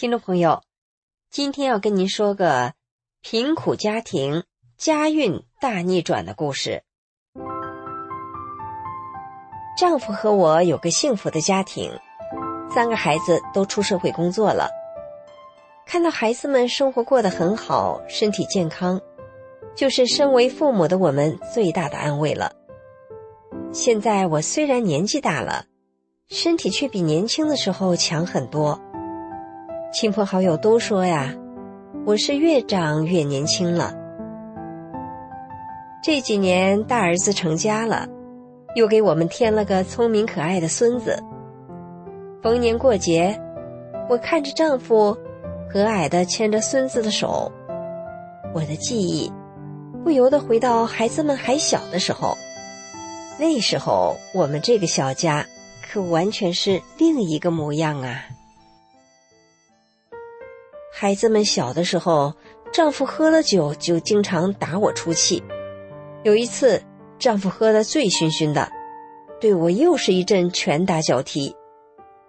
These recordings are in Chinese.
听众朋友，今天要跟您说个贫苦家庭家运大逆转的故事。丈夫和我有个幸福的家庭，三个孩子都出社会工作了。看到孩子们生活过得很好，身体健康，就是身为父母的我们最大的安慰了。现在我虽然年纪大了，身体却比年轻的时候强很多。亲朋好友都说呀，我是越长越年轻了。这几年大儿子成家了，又给我们添了个聪明可爱的孙子。逢年过节，我看着丈夫和蔼的牵着孙子的手，我的记忆不由得回到孩子们还小的时候。那时候我们这个小家可完全是另一个模样啊。孩子们小的时候，丈夫喝了酒就经常打我出气。有一次，丈夫喝得醉醺醺的，对我又是一阵拳打脚踢，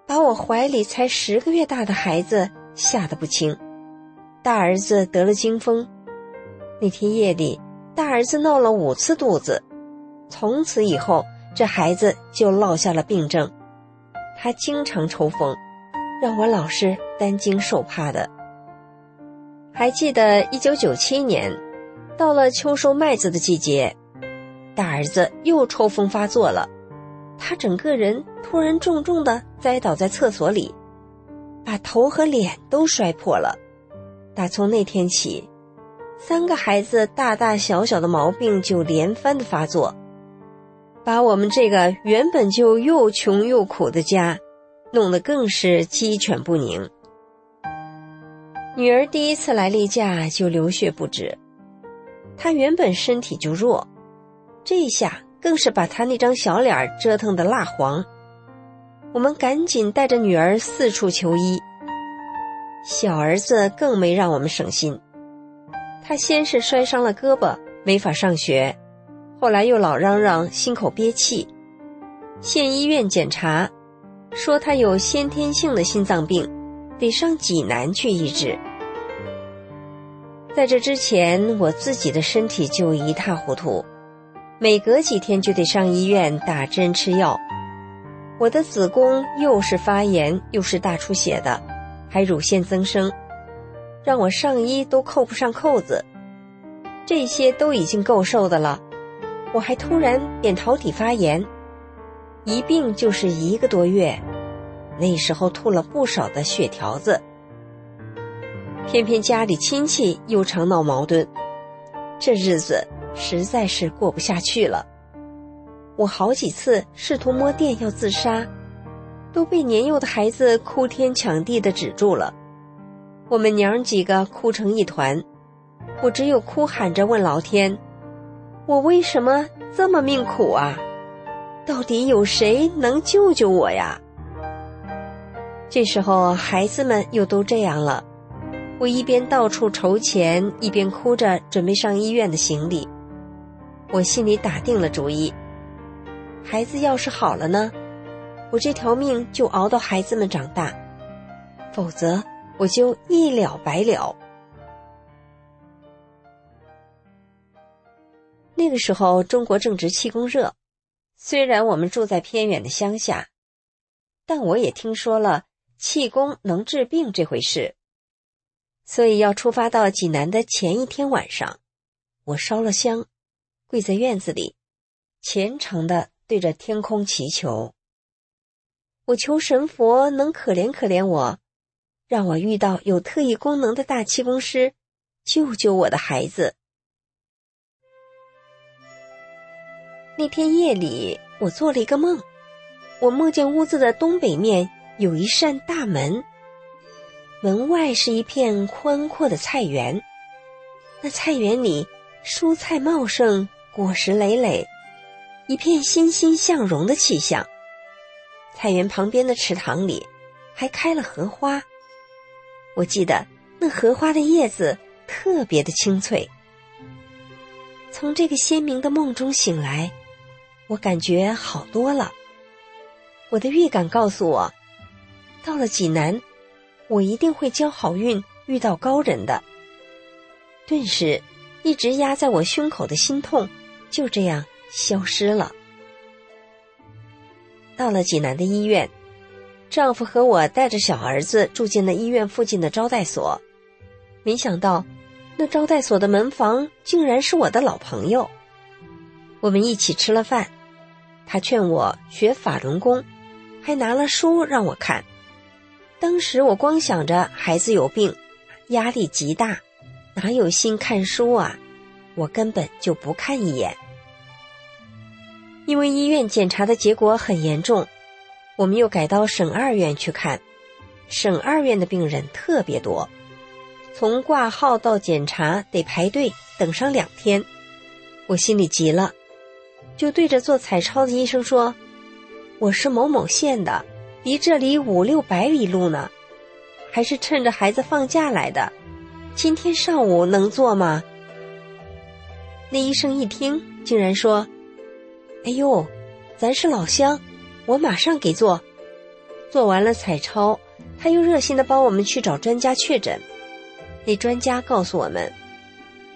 把我怀里才十个月大的孩子吓得不轻。大儿子得了惊风，那天夜里，大儿子闹了五次肚子，从此以后，这孩子就落下了病症，他经常抽风，让我老是担惊受怕的。还记得一九九七年，到了秋收麦子的季节，大儿子又抽风发作了，他整个人突然重重的栽倒在厕所里，把头和脸都摔破了。打从那天起，三个孩子大大小小的毛病就连番的发作，把我们这个原本就又穷又苦的家，弄得更是鸡犬不宁。女儿第一次来例假就流血不止，她原本身体就弱，这下更是把她那张小脸折腾得蜡黄。我们赶紧带着女儿四处求医，小儿子更没让我们省心。他先是摔伤了胳膊，没法上学，后来又老嚷嚷心口憋气，县医院检查，说他有先天性的心脏病，得上济南去医治。在这之前，我自己的身体就一塌糊涂，每隔几天就得上医院打针吃药。我的子宫又是发炎又是大出血的，还乳腺增生，让我上衣都扣不上扣子。这些都已经够受的了，我还突然扁桃体发炎，一病就是一个多月，那时候吐了不少的血条子。偏偏家里亲戚又常闹矛盾，这日子实在是过不下去了。我好几次试图摸电要自杀，都被年幼的孩子哭天抢地的止住了。我们娘几个哭成一团，我只有哭喊着问老天：“我为什么这么命苦啊？到底有谁能救救我呀？”这时候孩子们又都这样了。我一边到处筹钱，一边哭着准备上医院的行李。我心里打定了主意：孩子要是好了呢，我这条命就熬到孩子们长大；否则，我就一了百了。那个时候，中国正值气功热，虽然我们住在偏远的乡下，但我也听说了气功能治病这回事。所以要出发到济南的前一天晚上，我烧了香，跪在院子里，虔诚的对着天空祈求。我求神佛能可怜可怜我，让我遇到有特异功能的大气功师，救救我的孩子。那天夜里，我做了一个梦，我梦见屋子的东北面有一扇大门，门外是一片宽阔的菜园，那菜园里蔬菜茂盛，果实累累，一片欣欣向荣的气象。菜园旁边的池塘里还开了荷花，我记得那荷花的叶子特别的清脆。从这个鲜明的梦中醒来，我感觉好多了。我的预感告诉我，到了济南，我一定会交好运，遇到高人的。顿时，一直压在我胸口的心痛就这样消失了。到了济南的医院，丈夫和我带着小儿子住进了医院附近的招待所，没想到。那招待所的门房竟然是我的老朋友，我们一起吃了饭，他劝我学法轮功，还拿了书让我看。当时我光想着孩子有病，压力极大，哪有心看书啊？我根本就不看一眼。因为医院检查的结果很严重，我们又改到省二院去看，省二院的病人特别多。从挂号到检查得排队等上两天，我心里急了，就对着做彩超的医生说：“我是某某县的，离这里五六百里路呢，还是趁着孩子放假来的，今天上午能做吗？”那医生一听，竟然说：“哎呦，咱是老乡，我马上给做。”做完了彩超，他又热心的帮我们去找专家确诊。那专家告诉我们：“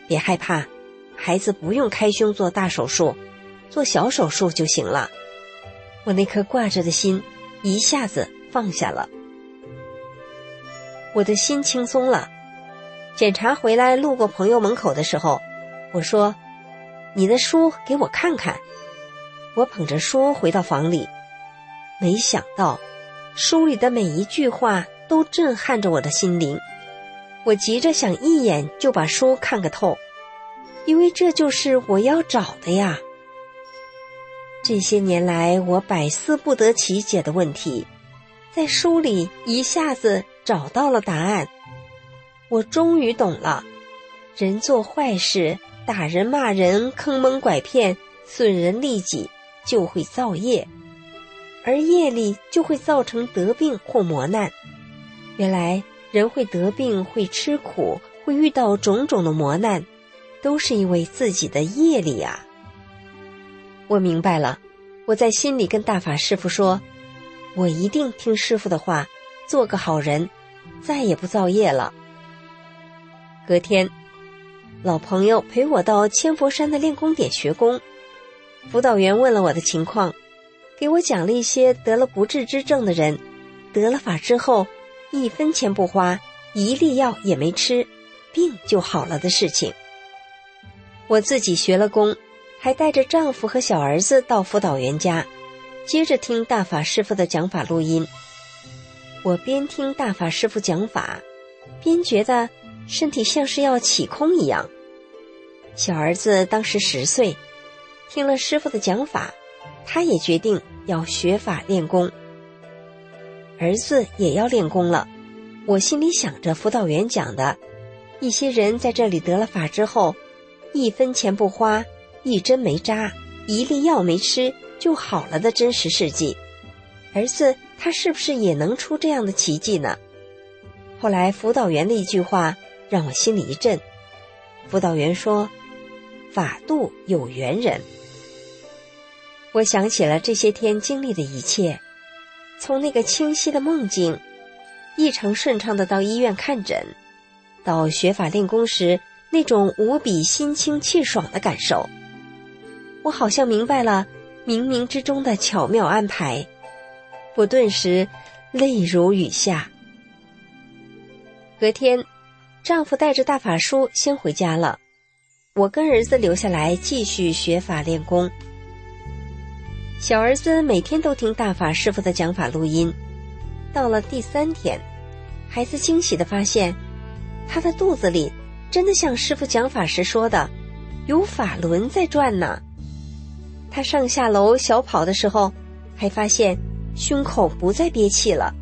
别害怕，孩子不用开胸做大手术，做小手术就行了。”我那颗挂着的心一下子放下了，我的心轻松了。检查回来，路过朋友门口的时候，我说：“你的书给我看看。”我捧着书回到房里，没想到书里的每一句话都震撼着我的心灵。我急着想一眼就把书看个透，因为这就是我要找的呀。这些年来我百思不得其解的问题，在书里一下子找到了答案。我终于懂了：人做坏事，打人、骂人、坑蒙拐骗、损人利己，就会造业，而业力就会造成得病或磨难。原来。人会得病，会吃苦，会遇到种种的磨难，都是因为自己的业力啊！我明白了，我在心里跟大法师父说：“我一定听师傅的话，做个好人，再也不造业了。”隔天，老朋友陪我到千佛山的练功点学功，辅导员问了我的情况，给我讲了一些得了不治之症的人，得了法之后。一分钱不花，一粒药也没吃，病就好了的事情。我自己学了功，还带着丈夫和小儿子到辅导员家，接着听大法师傅的讲法录音。我边听大法师傅讲法，边觉得身体像是要起空一样。小儿子当时十岁，听了师傅的讲法，他也决定要学法练功。儿子也要练功了，我心里想着辅导员讲的，一些人在这里得了法之后，一分钱不花，一针没扎，一粒药没吃就好了的真实事迹。儿子他是不是也能出这样的奇迹呢？后来辅导员的一句话让我心里一震，辅导员说：“法度有缘人。”我想起了这些天经历的一切。从那个清晰的梦境，异常顺畅的到医院看诊，到学法练功时那种无比心清气爽的感受，我好像明白了冥冥之中的巧妙安排，我顿时泪如雨下。隔天，丈夫带着大法书先回家了，我跟儿子留下来继续学法练功。小儿子每天都听大法师傅的讲法录音，到了第三天，孩子惊喜的发现，他的肚子里真的像师傅讲法时说的，有法轮在转呢。他上下楼小跑的时候，还发现胸口不再憋气了，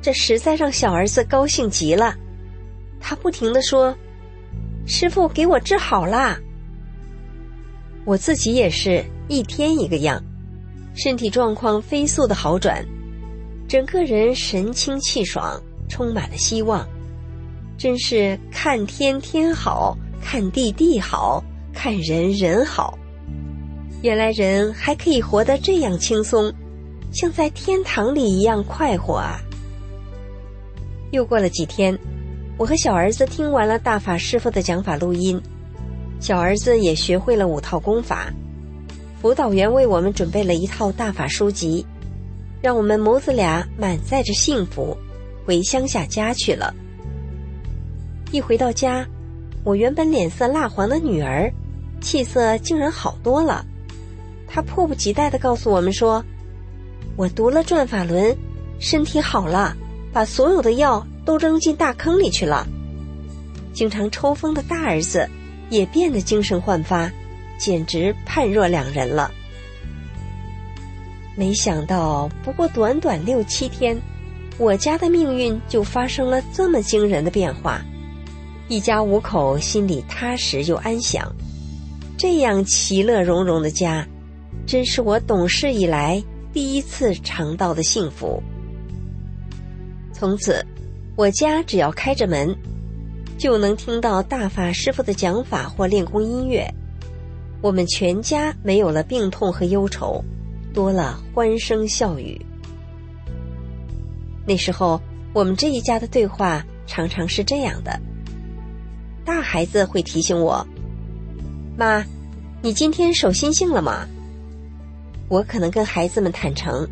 这实在让小儿子高兴极了，他不停的说：“师傅给我治好啦！”我自己也是一天一个样，身体状况飞速的好转，整个人神清气爽，充满了希望，真是看天天好，看地地好，看人人好。原来人还可以活得这样轻松，像在天堂里一样快活啊！又过了几天，我和小儿子听完了大法师傅的讲法录音。小儿子也学会了五套功法，辅导员为我们准备了一套大法书籍，让我们母子俩满载着幸福回乡下家去了。一回到家，我原本脸色蜡黄的女儿，气色竟然好多了。他迫不及待的告诉我们说：“我读了转法轮，身体好了，把所有的药都扔进大坑里去了。”经常抽风的大儿子。也变得精神焕发，简直判若两人了。没想到，不过短短六七天，我家的命运就发生了这么惊人的变化。一家五口心里踏实又安详，这样其乐融融的家，真是我懂事以来第一次尝到的幸福。从此，我家只要开着门。就能听到大法师傅的讲法或练功音乐，我们全家没有了病痛和忧愁，多了欢声笑语。那时候，我们这一家的对话常常是这样的：大孩子会提醒我，妈，你今天守心性了吗？我可能跟孩子们坦诚，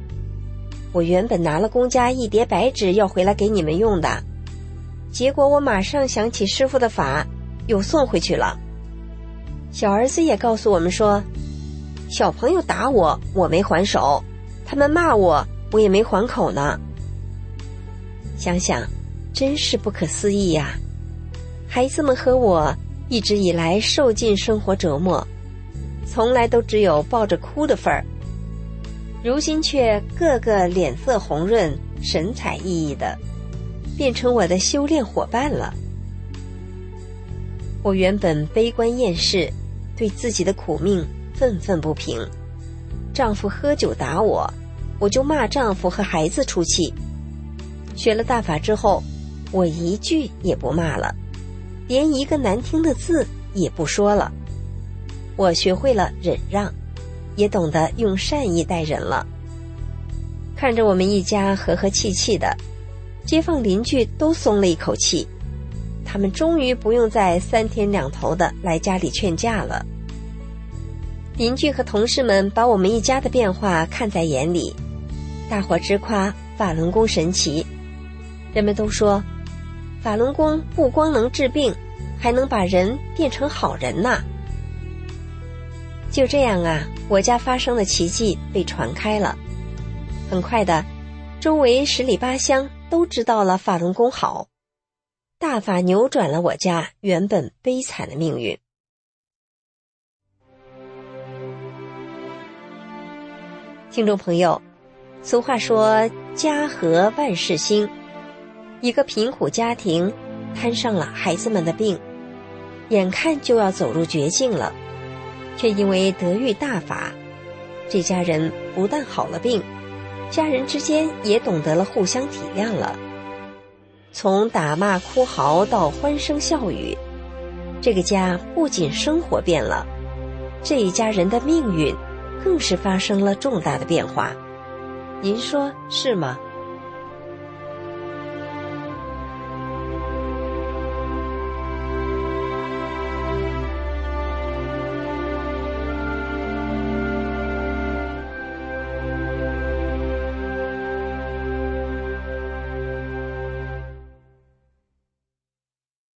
我原本拿了公家一叠白纸要回来给你们用的。结果我马上想起师傅的法，又送回去了。小儿子也告诉我们说，小朋友打我，我没还手；他们骂我，我也没还口呢。想想，真是不可思议呀！孩子们和我一直以来受尽生活折磨，从来都只有抱着哭的份儿，如今却个个脸色红润，神采奕奕的。变成我的修炼伙伴了。我原本悲观厌世，对自己的苦命愤愤不平。丈夫喝酒打我，我就骂丈夫和孩子出气。学了大法之后，我一句也不骂了，连一个难听的字也不说了。我学会了忍让，也懂得用善意待人了。看着我们一家和和气气的。街坊邻居都松了一口气，他们终于不用再三天两头的来家里劝架了。邻居和同事们把我们一家的变化看在眼里，大伙直夸法轮功神奇。人们都说，法轮功不光能治病，还能把人变成好人呐。就这样啊，我家发生的奇迹被传开了，很快的，周围十里八乡。都知道了法轮功好，大法扭转了我家原本悲惨的命运。听众朋友，俗话说“家和万事兴”，一个贫苦家庭摊上了孩子们的病，眼看就要走入绝境了，却因为得遇大法，这家人不但好了病。家人之间也懂得了互相体谅了，从打骂哭嚎到欢声笑语，这个家不仅生活变了，这一家人的命运更是发生了重大的变化。您说是吗？